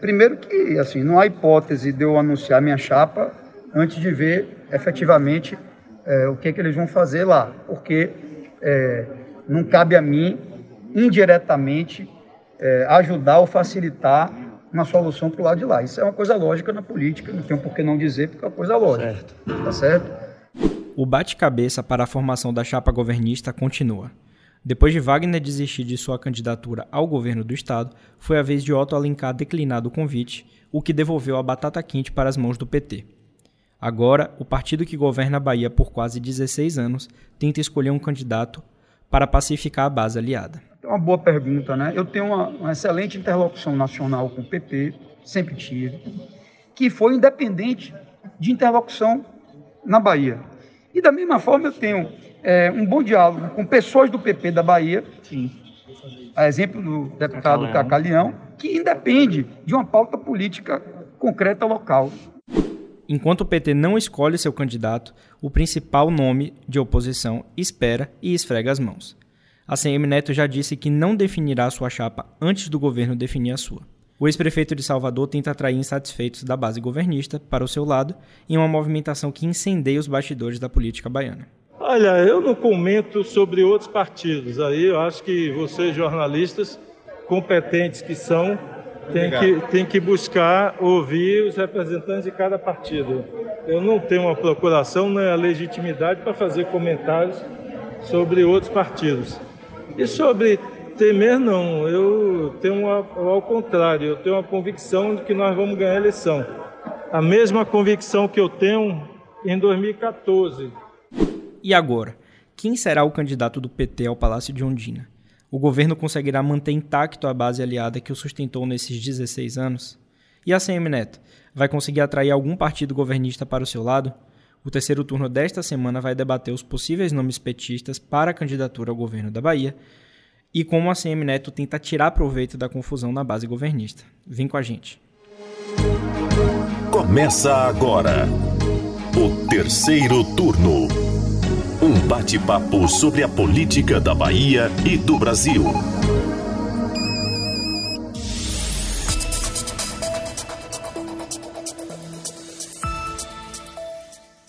Primeiro que, assim, não há hipótese de eu anunciar minha chapa antes de ver efetivamente é, o que, é que eles vão fazer lá, porque é, não cabe a mim, indiretamente, é, ajudar ou facilitar uma solução para o lado de lá. Isso é uma coisa lógica na política, não tem por que não dizer, porque é uma coisa lógica. Certo. Tá certo? O bate-cabeça para a formação da chapa governista continua. Depois de Wagner desistir de sua candidatura ao governo do estado, foi a vez de Otto Alencar declinar o convite, o que devolveu a batata quente para as mãos do PT. Agora, o partido que governa a Bahia por quase 16 anos tenta escolher um candidato para pacificar a base aliada. É uma boa pergunta, né? Eu tenho uma, uma excelente interlocução nacional com o PT, sempre tive, que foi independente de interlocução na Bahia. E da mesma forma eu tenho é, um bom diálogo com pessoas do PP da Bahia, Sim. a exemplo do deputado Cacaleão, que independe de uma pauta política concreta local. Enquanto o PT não escolhe seu candidato, o principal nome de oposição espera e esfrega as mãos. A CM Neto já disse que não definirá sua chapa antes do governo definir a sua. O ex-prefeito de Salvador tenta atrair insatisfeitos da base governista para o seu lado em uma movimentação que incendeia os bastidores da política baiana. Olha, eu não comento sobre outros partidos. Aí eu acho que vocês, jornalistas, competentes que são, têm que, têm que buscar ouvir os representantes de cada partido. Eu não tenho uma procuração nem a legitimidade para fazer comentários sobre outros partidos. E sobre temer, não. Eu tenho uma, ao contrário, eu tenho uma convicção de que nós vamos ganhar a eleição. A mesma convicção que eu tenho em 2014. E agora? Quem será o candidato do PT ao Palácio de Ondina? O governo conseguirá manter intacto a base aliada que o sustentou nesses 16 anos? E a CM Neto? Vai conseguir atrair algum partido governista para o seu lado? O terceiro turno desta semana vai debater os possíveis nomes petistas para a candidatura ao governo da Bahia e como a CM Neto tenta tirar proveito da confusão na base governista. Vem com a gente. Começa agora o terceiro turno. Um bate-papo sobre a política da Bahia e do Brasil.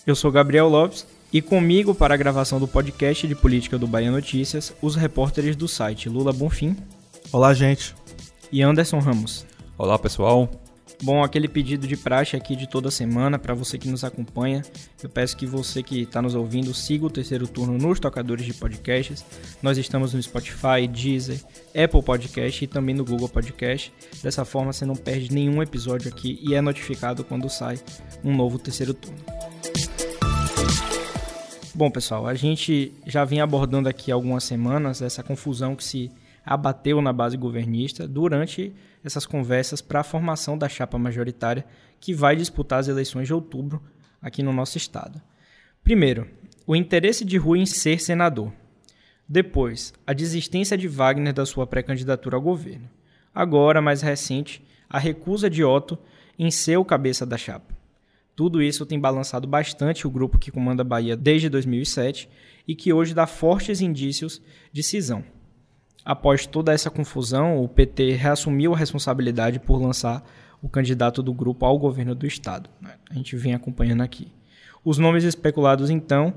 Eu sou Gabriel Lopes e comigo para a gravação do podcast de política do Bahia Notícias, os repórteres do site Lula Bonfim. Olá, gente. E Anderson Ramos. Olá, pessoal. Bom, aquele pedido de praxe aqui de toda semana para você que nos acompanha. Eu peço que você que está nos ouvindo siga o terceiro turno nos tocadores de podcasts. Nós estamos no Spotify, Deezer, Apple Podcast e também no Google Podcast. Dessa forma você não perde nenhum episódio aqui e é notificado quando sai um novo terceiro turno. Bom, pessoal, a gente já vinha abordando aqui algumas semanas essa confusão que se abateu na base governista durante essas conversas para a formação da chapa majoritária que vai disputar as eleições de outubro aqui no nosso estado. Primeiro, o interesse de Rui em ser senador. Depois, a desistência de Wagner da sua pré-candidatura ao governo. Agora, mais recente, a recusa de Otto em ser o cabeça da chapa. Tudo isso tem balançado bastante o grupo que comanda a Bahia desde 2007 e que hoje dá fortes indícios de cisão. Após toda essa confusão, o PT reassumiu a responsabilidade por lançar o candidato do grupo ao governo do estado. A gente vem acompanhando aqui. Os nomes especulados, então,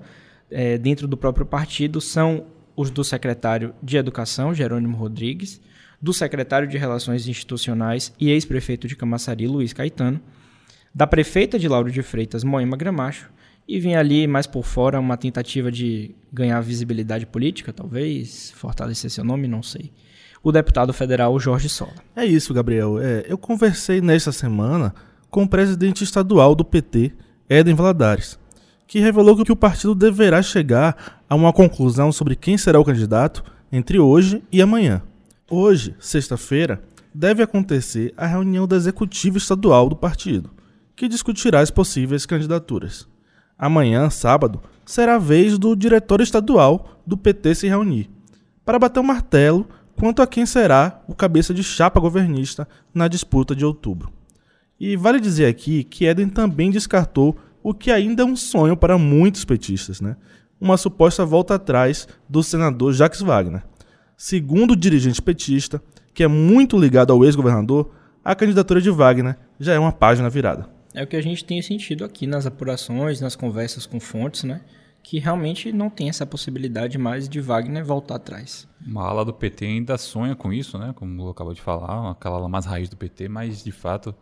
é, dentro do próprio partido são os do secretário de Educação, Jerônimo Rodrigues, do secretário de Relações Institucionais e ex-prefeito de Camaçari, Luiz Caetano, da prefeita de Lauro de Freitas, Moema Gramacho, e vinha ali mais por fora uma tentativa de ganhar visibilidade política, talvez, fortalecer seu nome, não sei. O deputado federal Jorge Sola. É isso, Gabriel. É, eu conversei nesta semana com o presidente estadual do PT, Eden Valadares, que revelou que o partido deverá chegar a uma conclusão sobre quem será o candidato entre hoje e amanhã. Hoje, sexta-feira, deve acontecer a reunião da executiva estadual do partido que discutirá as possíveis candidaturas. Amanhã, sábado, será a vez do diretório estadual do PT se reunir para bater o um martelo quanto a quem será o cabeça de chapa governista na disputa de outubro. E vale dizer aqui que Eden também descartou o que ainda é um sonho para muitos petistas, né? uma suposta volta atrás do senador Jacques Wagner. Segundo o dirigente petista, que é muito ligado ao ex-governador, a candidatura de Wagner já é uma página virada. É o que a gente tem sentido aqui nas apurações, nas conversas com fontes, né? Que realmente não tem essa possibilidade mais de Wagner voltar atrás. Uma ala do PT ainda sonha com isso, né? Como o acabou de falar, aquela ala mais raiz do PT, mas de fato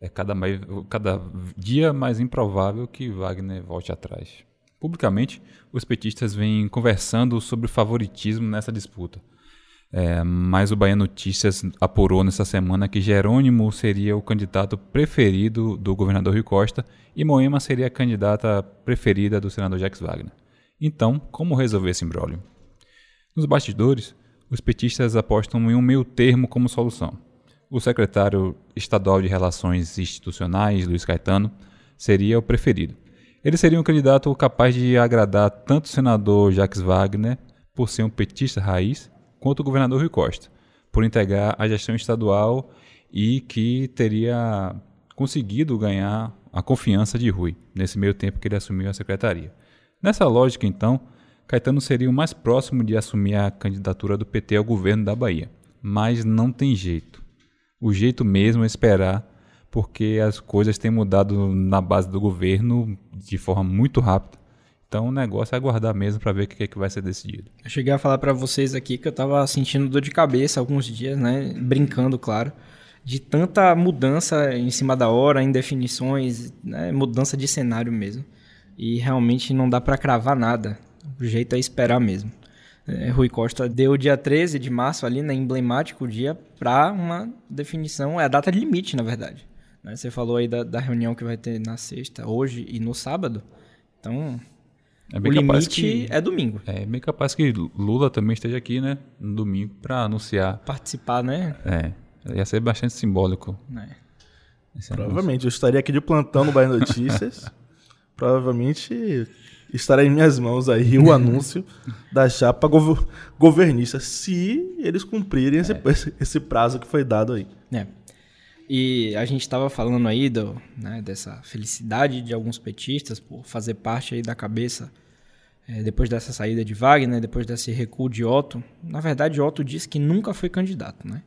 é cada, mais, cada dia mais improvável que Wagner volte atrás. Publicamente, os petistas vêm conversando sobre favoritismo nessa disputa. É, mas o Bahia Notícias apurou nessa semana que Jerônimo seria o candidato preferido do governador Rui Costa e Moema seria a candidata preferida do senador Jacques Wagner. Então, como resolver esse imbróglio? Nos bastidores, os petistas apostam em um meio termo como solução. O secretário estadual de Relações Institucionais, Luiz Caetano, seria o preferido. Ele seria um candidato capaz de agradar tanto o senador Jacques Wagner, por ser um petista raiz, quanto o governador Rui Costa, por integrar a gestão estadual e que teria conseguido ganhar a confiança de Rui nesse meio tempo que ele assumiu a secretaria. Nessa lógica, então, Caetano seria o mais próximo de assumir a candidatura do PT ao governo da Bahia. Mas não tem jeito. O jeito mesmo é esperar, porque as coisas têm mudado na base do governo de forma muito rápida então o negócio é aguardar mesmo para ver o que, que vai ser decidido. Eu cheguei a falar para vocês aqui que eu estava sentindo dor de cabeça alguns dias, né? Brincando, claro. De tanta mudança em cima da hora, indefinições, né? mudança de cenário mesmo. E realmente não dá para cravar nada. O jeito é esperar mesmo. É, Rui Costa deu o dia 13 de março ali, né, emblemático dia, para uma definição, é a data limite, na verdade. Né? Você falou aí da, da reunião que vai ter na sexta, hoje e no sábado. Então, é o limite que, é domingo. É bem capaz que Lula também esteja aqui, né? No domingo para anunciar. Participar, né? É. Ia ser bastante simbólico. É. Provavelmente. Eu estaria aqui de plantão no Bahia Notícias. Provavelmente estará em minhas mãos aí o anúncio da chapa gov governista, se eles cumprirem é. esse, esse prazo que foi dado aí. É. E a gente estava falando aí do, né, dessa felicidade de alguns petistas por fazer parte aí da cabeça é, depois dessa saída de Wagner, depois desse recuo de Otto. Na verdade, Otto disse que nunca foi candidato, né?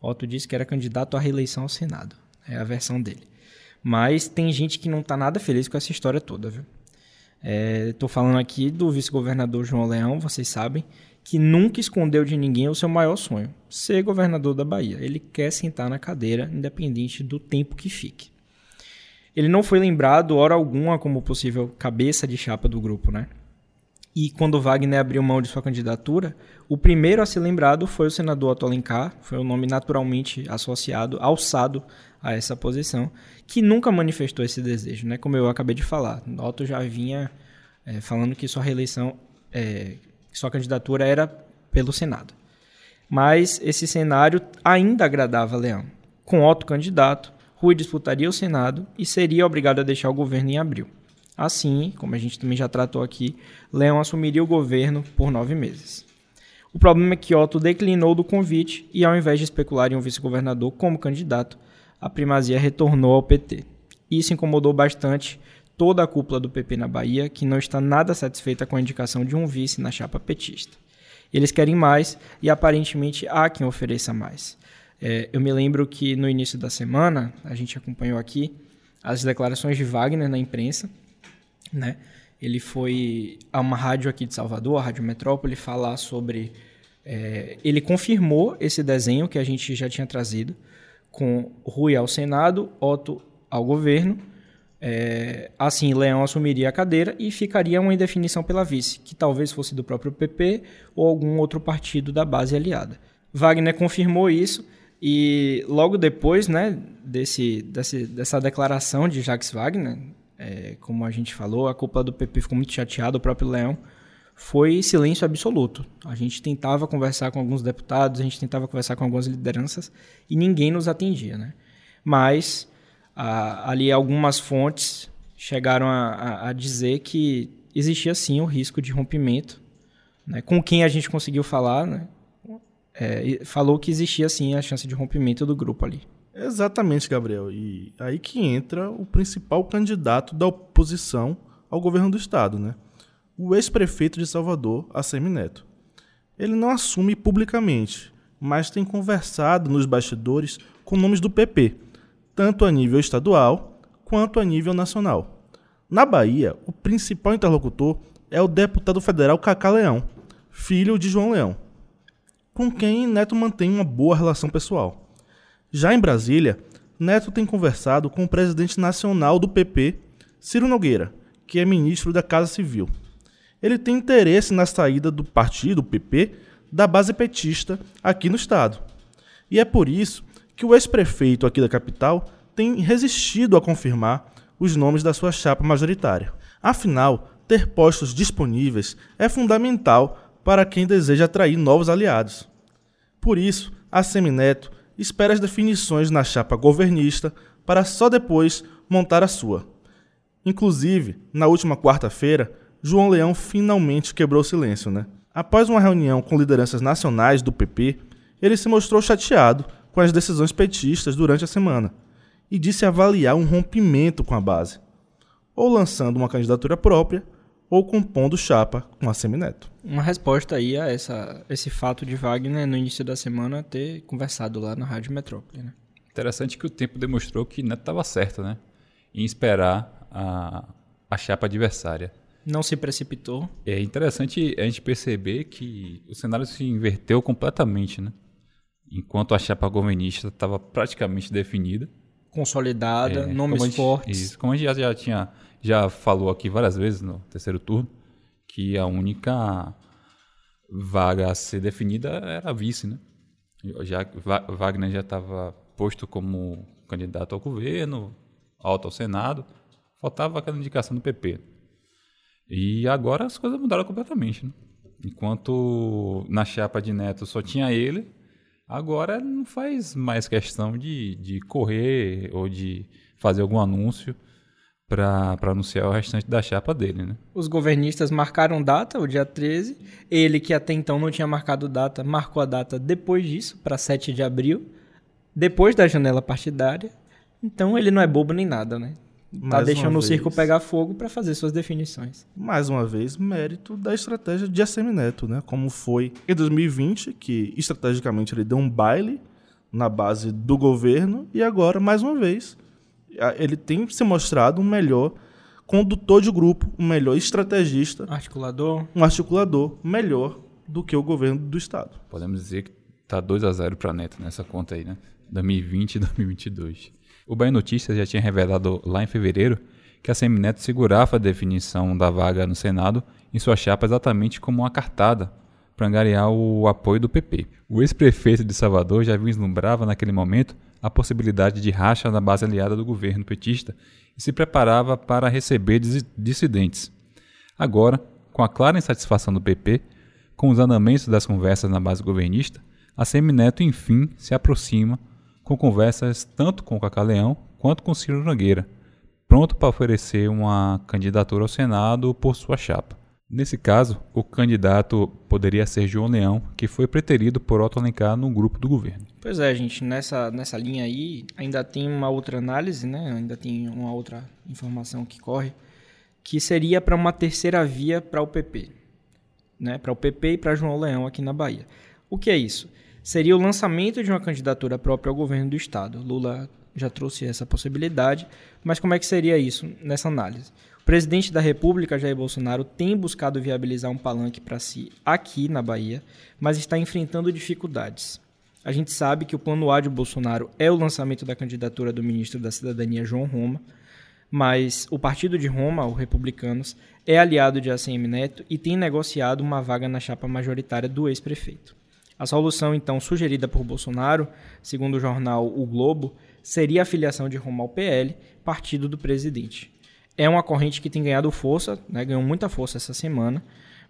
Otto disse que era candidato à reeleição ao Senado. É a versão dele. Mas tem gente que não está nada feliz com essa história toda, viu? Estou é, falando aqui do vice-governador João Leão, vocês sabem, que nunca escondeu de ninguém o seu maior sonho, ser governador da Bahia. Ele quer sentar na cadeira, independente do tempo que fique. Ele não foi lembrado, hora alguma, como possível cabeça de chapa do grupo, né? E quando Wagner abriu mão de sua candidatura, o primeiro a ser lembrado foi o senador Otto Alencar, foi o nome naturalmente associado, alçado a essa posição, que nunca manifestou esse desejo, né? Como eu acabei de falar, Otto já vinha é, falando que sua reeleição é, sua candidatura era pelo Senado. Mas esse cenário ainda agradava Leão. Com Otto candidato, Rui disputaria o Senado e seria obrigado a deixar o governo em abril. Assim, como a gente também já tratou aqui, Leão assumiria o governo por nove meses. O problema é que Otto declinou do convite e, ao invés de especular em um vice-governador como candidato, a primazia retornou ao PT. Isso incomodou bastante toda a cúpula do PP na Bahia, que não está nada satisfeita com a indicação de um vice na chapa petista. Eles querem mais e aparentemente há quem ofereça mais. É, eu me lembro que no início da semana, a gente acompanhou aqui as declarações de Wagner na imprensa. Né? Ele foi a uma rádio aqui de Salvador, a Rádio Metrópole, falar sobre. É, ele confirmou esse desenho que a gente já tinha trazido, com Rui ao Senado, Otto ao governo é, assim, Leão assumiria a cadeira e ficaria uma indefinição pela vice, que talvez fosse do próprio PP ou algum outro partido da base aliada. Wagner confirmou isso e logo depois né, desse, desse dessa declaração de Jacques Wagner, é, como a gente falou, a cúpula do PP ficou muito chateada, o próprio Leão, foi silêncio absoluto. A gente tentava conversar com alguns deputados, a gente tentava conversar com algumas lideranças e ninguém nos atendia. Né? Mas ali algumas fontes chegaram a, a, a, dizer que existia sim o risco de rompimento. Né? Com quem a gente conseguiu falar, né? é, falou que existia sim a chance de rompimento do grupo ali. Exatamente, Gabriel. E aí que entra o principal candidato da oposição ao governo do estado, né? O ex-prefeito de Salvador, Assemi Neto. Ele não assume publicamente, mas tem conversado nos bastidores com nomes do PP, tanto a nível estadual quanto a nível nacional. Na Bahia, o principal interlocutor é o deputado federal Cacá Leão, filho de João Leão, com quem Neto mantém uma boa relação pessoal. Já em Brasília, Neto tem conversado com o presidente nacional do PP, Ciro Nogueira, que é ministro da Casa Civil. Ele tem interesse na saída do partido, PP, da base petista aqui no estado. E é por isso que o ex-prefeito aqui da capital tem resistido a confirmar os nomes da sua chapa majoritária. Afinal, ter postos disponíveis é fundamental para quem deseja atrair novos aliados. Por isso, a Semineto espera as definições na chapa governista para só depois montar a sua. Inclusive, na última quarta-feira, João Leão finalmente quebrou o silêncio, né? Após uma reunião com lideranças nacionais do PP, ele se mostrou chateado com as decisões petistas durante a semana e disse avaliar um rompimento com a base, ou lançando uma candidatura própria, ou compondo chapa com a Semineto. Uma resposta aí a essa, esse fato de Wagner, no início da semana, ter conversado lá na Rádio Metrópole. Né? Interessante que o tempo demonstrou que Neto estava certo, né? Em esperar a, a chapa adversária. Não se precipitou. É interessante a gente perceber que o cenário se inverteu completamente, né? Enquanto a chapa governista estava praticamente definida. Consolidada, é, nomes gente, fortes. Isso, como a gente já, já tinha já falou aqui várias vezes no terceiro turno, que a única vaga a ser definida era a vice, né? Já, Wagner já estava posto como candidato ao governo, alto ao Senado, faltava aquela indicação do PP. E agora as coisas mudaram completamente, né? Enquanto na chapa de Neto só tinha ele, agora não faz mais questão de, de correr ou de fazer algum anúncio para anunciar o restante da chapa dele, né? Os governistas marcaram data, o dia 13. Ele, que até então não tinha marcado data, marcou a data depois disso, para 7 de abril, depois da janela partidária. Então ele não é bobo nem nada, né? Tá Mais deixando o circo pegar fogo para fazer suas definições. Mais uma vez, mérito da estratégia de Assemineto, né? Como foi em 2020, que estrategicamente ele deu um baile na base do governo, e agora, mais uma vez, ele tem se mostrado um melhor condutor de grupo, um melhor estrategista. Articulador. Um articulador melhor do que o governo do Estado. Podemos dizer que tá 2 a 0 para Neto nessa conta aí, né? 2020 e 2022. O Bahia Notícias já tinha revelado lá em fevereiro que a Semineto segurava a definição da vaga no Senado em sua chapa exatamente como uma cartada para angariar o apoio do PP. O ex-prefeito de Salvador já vislumbrava naquele momento a possibilidade de racha na base aliada do governo petista e se preparava para receber dissidentes. Agora, com a clara insatisfação do PP, com os andamentos das conversas na base governista, a Semineto enfim se aproxima com conversas tanto com o Leão quanto com Ciro Nogueira, pronto para oferecer uma candidatura ao Senado por sua chapa. Nesse caso, o candidato poderia ser João Leão, que foi preterido por Otto Alencar no grupo do governo. Pois é, gente, nessa, nessa linha aí ainda tem uma outra análise, né? ainda tem uma outra informação que corre, que seria para uma terceira via para o PP, né? para o PP e para João Leão aqui na Bahia. O que é isso? Seria o lançamento de uma candidatura própria ao governo do Estado. Lula já trouxe essa possibilidade, mas como é que seria isso nessa análise? presidente da República, Jair Bolsonaro, tem buscado viabilizar um palanque para si aqui na Bahia, mas está enfrentando dificuldades. A gente sabe que o plano A de Bolsonaro é o lançamento da candidatura do ministro da Cidadania, João Roma, mas o partido de Roma, os republicanos, é aliado de ACM Neto e tem negociado uma vaga na chapa majoritária do ex-prefeito. A solução, então, sugerida por Bolsonaro, segundo o jornal O Globo, seria a filiação de Roma ao PL, partido do presidente é uma corrente que tem ganhado força, né, ganhou muita força essa semana,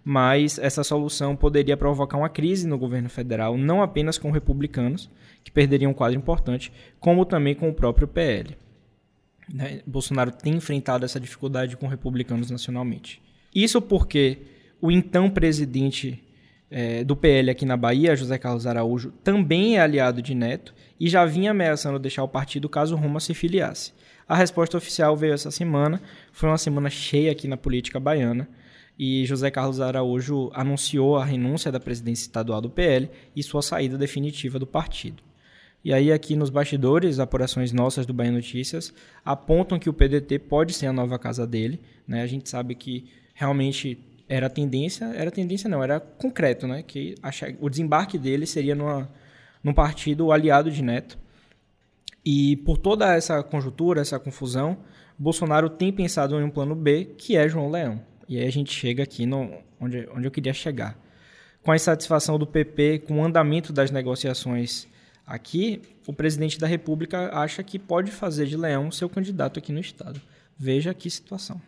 mas essa solução poderia provocar uma crise no governo federal, não apenas com republicanos, que perderiam um quadro importante, como também com o próprio PL. Né? Bolsonaro tem enfrentado essa dificuldade com republicanos nacionalmente. Isso porque o então presidente é, do PL aqui na Bahia, José Carlos Araújo, também é aliado de Neto e já vinha ameaçando deixar o partido caso Roma se filiasse. A resposta oficial veio essa semana. Foi uma semana cheia aqui na política baiana. E José Carlos Araújo anunciou a renúncia da presidência estadual do PL e sua saída definitiva do partido. E aí aqui nos bastidores, apurações nossas do Bahia Notícias apontam que o PDT pode ser a nova casa dele. Né? A gente sabe que realmente era tendência, era tendência não, era concreto, né? Que a, o desembarque dele seria numa, num partido aliado de Neto. E por toda essa conjuntura, essa confusão, Bolsonaro tem pensado em um plano B, que é João Leão. E aí a gente chega aqui no, onde, onde eu queria chegar. Com a insatisfação do PP com o andamento das negociações aqui, o presidente da República acha que pode fazer de Leão seu candidato aqui no Estado. Veja que situação.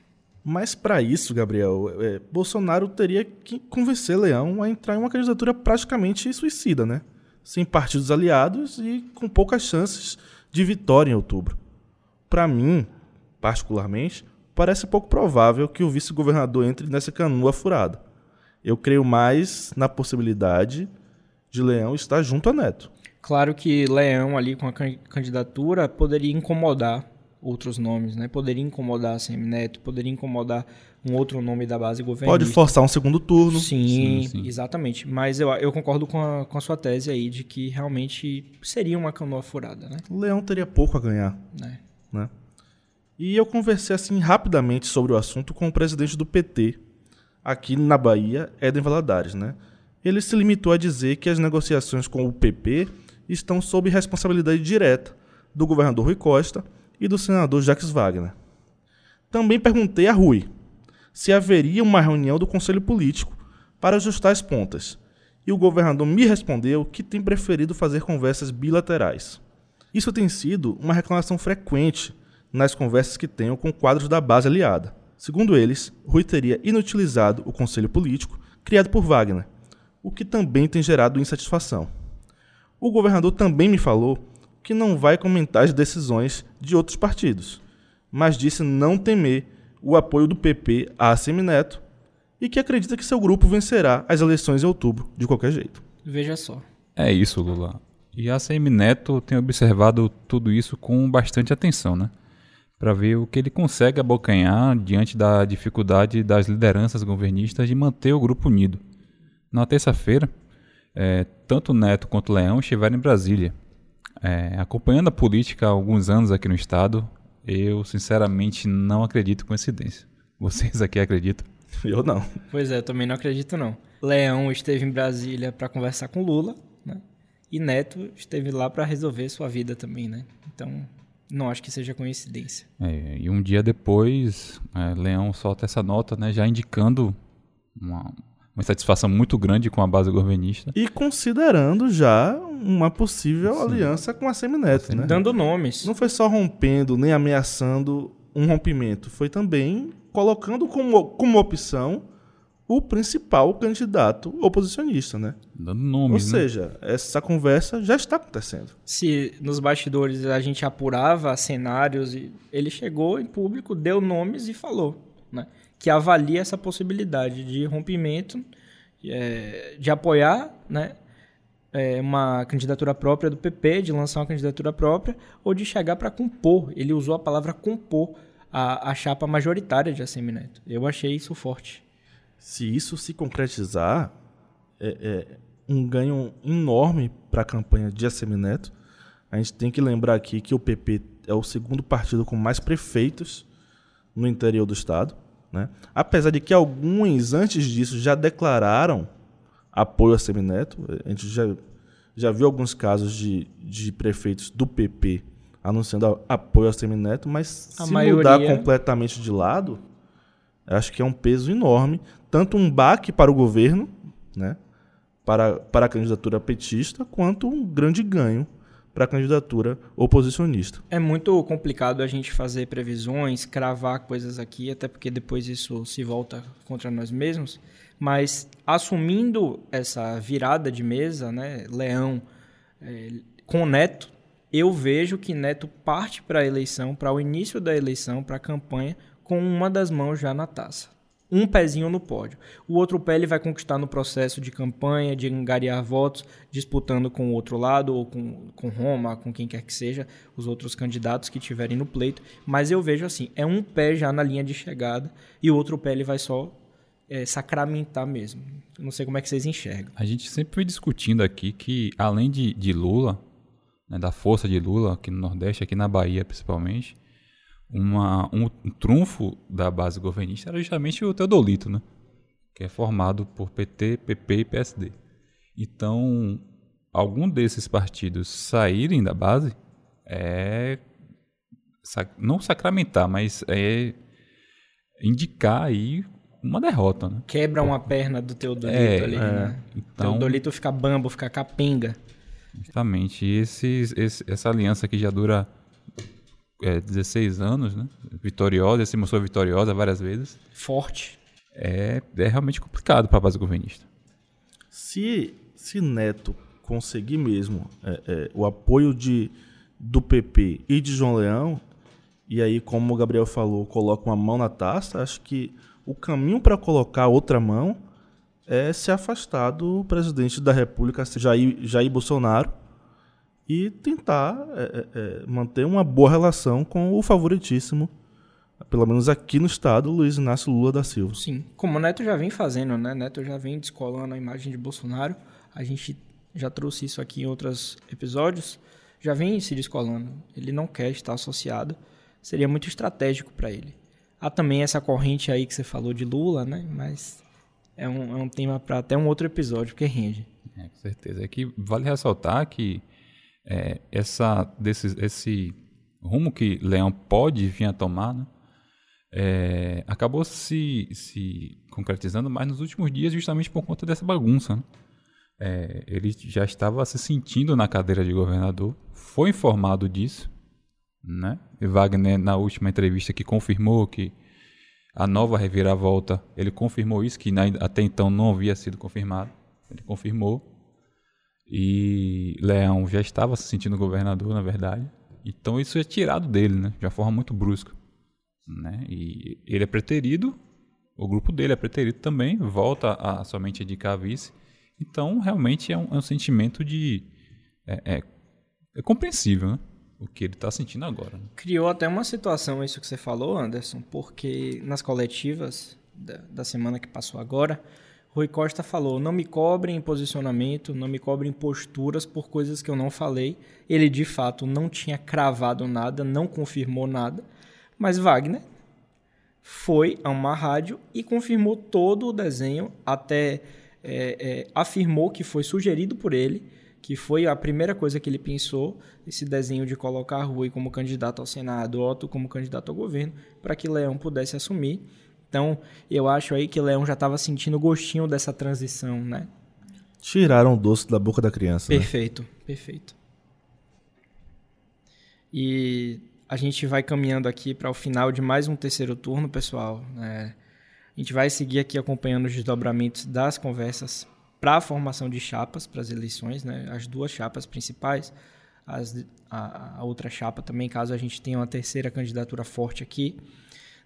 Mas para isso, Gabriel, é, Bolsonaro teria que convencer Leão a entrar em uma candidatura praticamente suicida, né? Sem partidos aliados e com poucas chances de vitória em outubro. Para mim, particularmente, parece pouco provável que o vice-governador entre nessa canoa furada. Eu creio mais na possibilidade de Leão estar junto a Neto. Claro que Leão ali com a candidatura poderia incomodar outros nomes, né? Poderia incomodar a Semineto, poderia incomodar um outro nome da base governista. Pode forçar um segundo turno. Sim, sim, sim. exatamente. Mas eu, eu concordo com a, com a sua tese aí de que realmente seria uma canoa furada, né? O Leão teria pouco a ganhar. É. Né? E eu conversei assim rapidamente sobre o assunto com o presidente do PT aqui na Bahia, Éden Valadares, né? Ele se limitou a dizer que as negociações com o PP estão sob responsabilidade direta do governador Rui Costa e do senador Jacques Wagner. Também perguntei a Rui se haveria uma reunião do Conselho Político para ajustar as pontas, e o governador me respondeu que tem preferido fazer conversas bilaterais. Isso tem sido uma reclamação frequente nas conversas que tenho com quadros da base aliada. Segundo eles, Rui teria inutilizado o Conselho Político criado por Wagner, o que também tem gerado insatisfação. O governador também me falou que não vai comentar as decisões de outros partidos, mas disse não temer o apoio do PP a Semineto e que acredita que seu grupo vencerá as eleições em outubro de qualquer jeito. Veja só. É isso, Lula. E a Semineto tem observado tudo isso com bastante atenção, né? Para ver o que ele consegue abocanhar diante da dificuldade das lideranças governistas de manter o grupo unido. Na terça-feira, é, tanto Neto quanto Leão estiveram em Brasília é, acompanhando a política há alguns anos aqui no estado, eu sinceramente não acredito em coincidência. Vocês aqui acreditam? Eu não. Pois é, eu também não acredito não. Leão esteve em Brasília para conversar com Lula, né? E Neto esteve lá para resolver sua vida também, né? Então, não acho que seja coincidência. É, e um dia depois, é, Leão solta essa nota, né, já indicando uma, uma satisfação muito grande com a base governista. E considerando já uma possível Sim. aliança com a Semineto, né? Dando nomes. Não foi só rompendo nem ameaçando um rompimento, foi também colocando como, como opção o principal candidato oposicionista, né? Dando nomes, Ou né? seja, né? essa conversa já está acontecendo. Se nos bastidores a gente apurava cenários, ele chegou em público, deu nomes e falou, né? Que avalia essa possibilidade de rompimento, é, de apoiar né, é, uma candidatura própria do PP, de lançar uma candidatura própria, ou de chegar para compor. Ele usou a palavra compor a, a chapa majoritária de Assemineto. Eu achei isso forte. Se isso se concretizar, é, é um ganho enorme para a campanha de Assemineto. A gente tem que lembrar aqui que o PP é o segundo partido com mais prefeitos no interior do estado. Né? Apesar de que alguns, antes disso, já declararam apoio a Semineto. A gente já, já viu alguns casos de, de prefeitos do PP anunciando apoio a Semineto, mas a se maioria... mudar completamente de lado, acho que é um peso enorme. Tanto um baque para o governo, né? para, para a candidatura petista, quanto um grande ganho para a candidatura oposicionista. É muito complicado a gente fazer previsões, cravar coisas aqui, até porque depois isso se volta contra nós mesmos. Mas assumindo essa virada de mesa, né, Leão é, com Neto, eu vejo que Neto parte para a eleição, para o início da eleição, para a campanha, com uma das mãos já na taça um pezinho no pódio. O outro pé ele vai conquistar no processo de campanha, de angariar votos, disputando com o outro lado, ou com, com Roma, com quem quer que seja, os outros candidatos que tiverem no pleito. Mas eu vejo assim, é um pé já na linha de chegada e o outro pé ele vai só é, sacramentar mesmo. não sei como é que vocês enxergam. A gente sempre foi discutindo aqui que, além de, de Lula, né, da força de Lula aqui no Nordeste, aqui na Bahia principalmente, uma, um, um trunfo da base governista era justamente o Teodolito, né? que é formado por PT, PP e PSD. Então, algum desses partidos saírem da base é não sacramentar, mas é indicar aí uma derrota, né? Quebra uma perna do Teodolito é, ali, é, né? Então, Teodolito fica bambo, fica capenga. Justamente. E esse, esse, essa aliança que já dura é, 16 anos, né? Vitoriosa, se mostrou vitoriosa várias vezes. Forte. É, é realmente complicado para a base governista. Se, se Neto conseguir mesmo é, é, o apoio de, do PP e de João Leão, e aí, como o Gabriel falou, coloca uma mão na taça, acho que o caminho para colocar outra mão é se afastar do presidente da República, Jair, Jair Bolsonaro, e tentar é, é, é, manter uma boa relação com o favoritíssimo, pelo menos aqui no estado, Luiz Inácio Lula da Silva. Sim, como o Neto já vem fazendo, né? Neto já vem descolando a imagem de Bolsonaro. A gente já trouxe isso aqui em outros episódios. Já vem se descolando. Ele não quer estar associado. Seria muito estratégico para ele. Há também essa corrente aí que você falou de Lula, né? Mas é um, é um tema para até um outro episódio, porque rende. É, com certeza. É que vale ressaltar que é, essa, desse, esse rumo que Leão pode vir a tomar, né, é, acabou se, se concretizando mais nos últimos dias justamente por conta dessa bagunça. Né? É, ele já estava se sentindo na cadeira de governador, foi informado disso, né? E Wagner, na última entrevista, que confirmou que a nova reviravolta, ele confirmou isso, que até então não havia sido confirmado. Ele confirmou. E Leão já estava se sentindo governador, na verdade. Então isso é tirado dele, né? De uma forma muito brusca. Né? E ele é preterido, o grupo dele é preterido também, volta a somente indicar vice. Então, realmente é um, é um sentimento de. É, é, é, compreensível, né? O que ele está sentindo agora. Né? Criou até uma situação, isso que você falou, Anderson, porque nas coletivas da, da semana que passou agora, Rui Costa falou: não me cobrem em posicionamento, não me cobrem posturas por coisas que eu não falei. Ele de fato não tinha cravado nada, não confirmou nada, mas Wagner foi a uma rádio e confirmou todo o desenho, até é, é, afirmou que foi sugerido por ele, que foi a primeira coisa que ele pensou, esse desenho de colocar Rui como candidato ao Senado, Otto como candidato ao governo, para que Leão pudesse assumir. Então, eu acho aí que Leão já estava sentindo o gostinho dessa transição, né? Tiraram o doce da boca da criança. Né? Perfeito, né? perfeito. E a gente vai caminhando aqui para o final de mais um terceiro turno, pessoal. É, a gente vai seguir aqui acompanhando os desdobramentos das conversas para a formação de chapas para as eleições, né? As duas chapas principais, as, a, a outra chapa também, caso a gente tenha uma terceira candidatura forte aqui.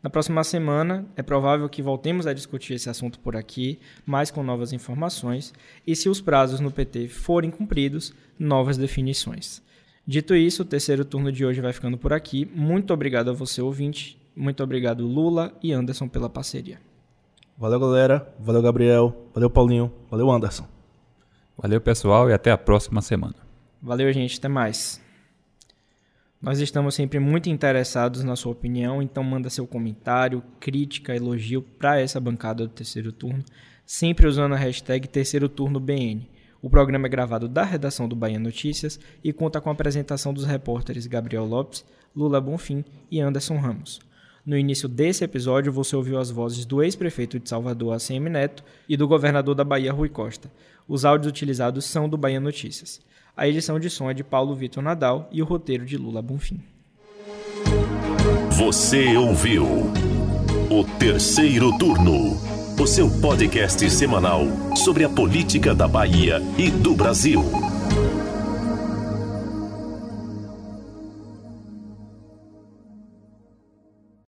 Na próxima semana, é provável que voltemos a discutir esse assunto por aqui, mais com novas informações, e se os prazos no PT forem cumpridos, novas definições. Dito isso, o terceiro turno de hoje vai ficando por aqui. Muito obrigado a você, ouvinte. Muito obrigado, Lula e Anderson, pela parceria. Valeu, galera. Valeu, Gabriel. Valeu, Paulinho. Valeu, Anderson. Valeu, pessoal, e até a próxima semana. Valeu, gente. Até mais. Nós estamos sempre muito interessados na sua opinião, então manda seu comentário, crítica, elogio para essa bancada do terceiro turno, sempre usando a hashtag terceiro turno BN. O programa é gravado da redação do Bahia Notícias e conta com a apresentação dos repórteres Gabriel Lopes, Lula Bonfim e Anderson Ramos. No início desse episódio, você ouviu as vozes do ex-prefeito de Salvador, ACM Neto, e do governador da Bahia, Rui Costa. Os áudios utilizados são do Bahia Notícias. A edição de som é de Paulo Vitor Nadal e o roteiro de Lula Bonfim. Você ouviu o terceiro turno, o seu podcast semanal sobre a política da Bahia e do Brasil.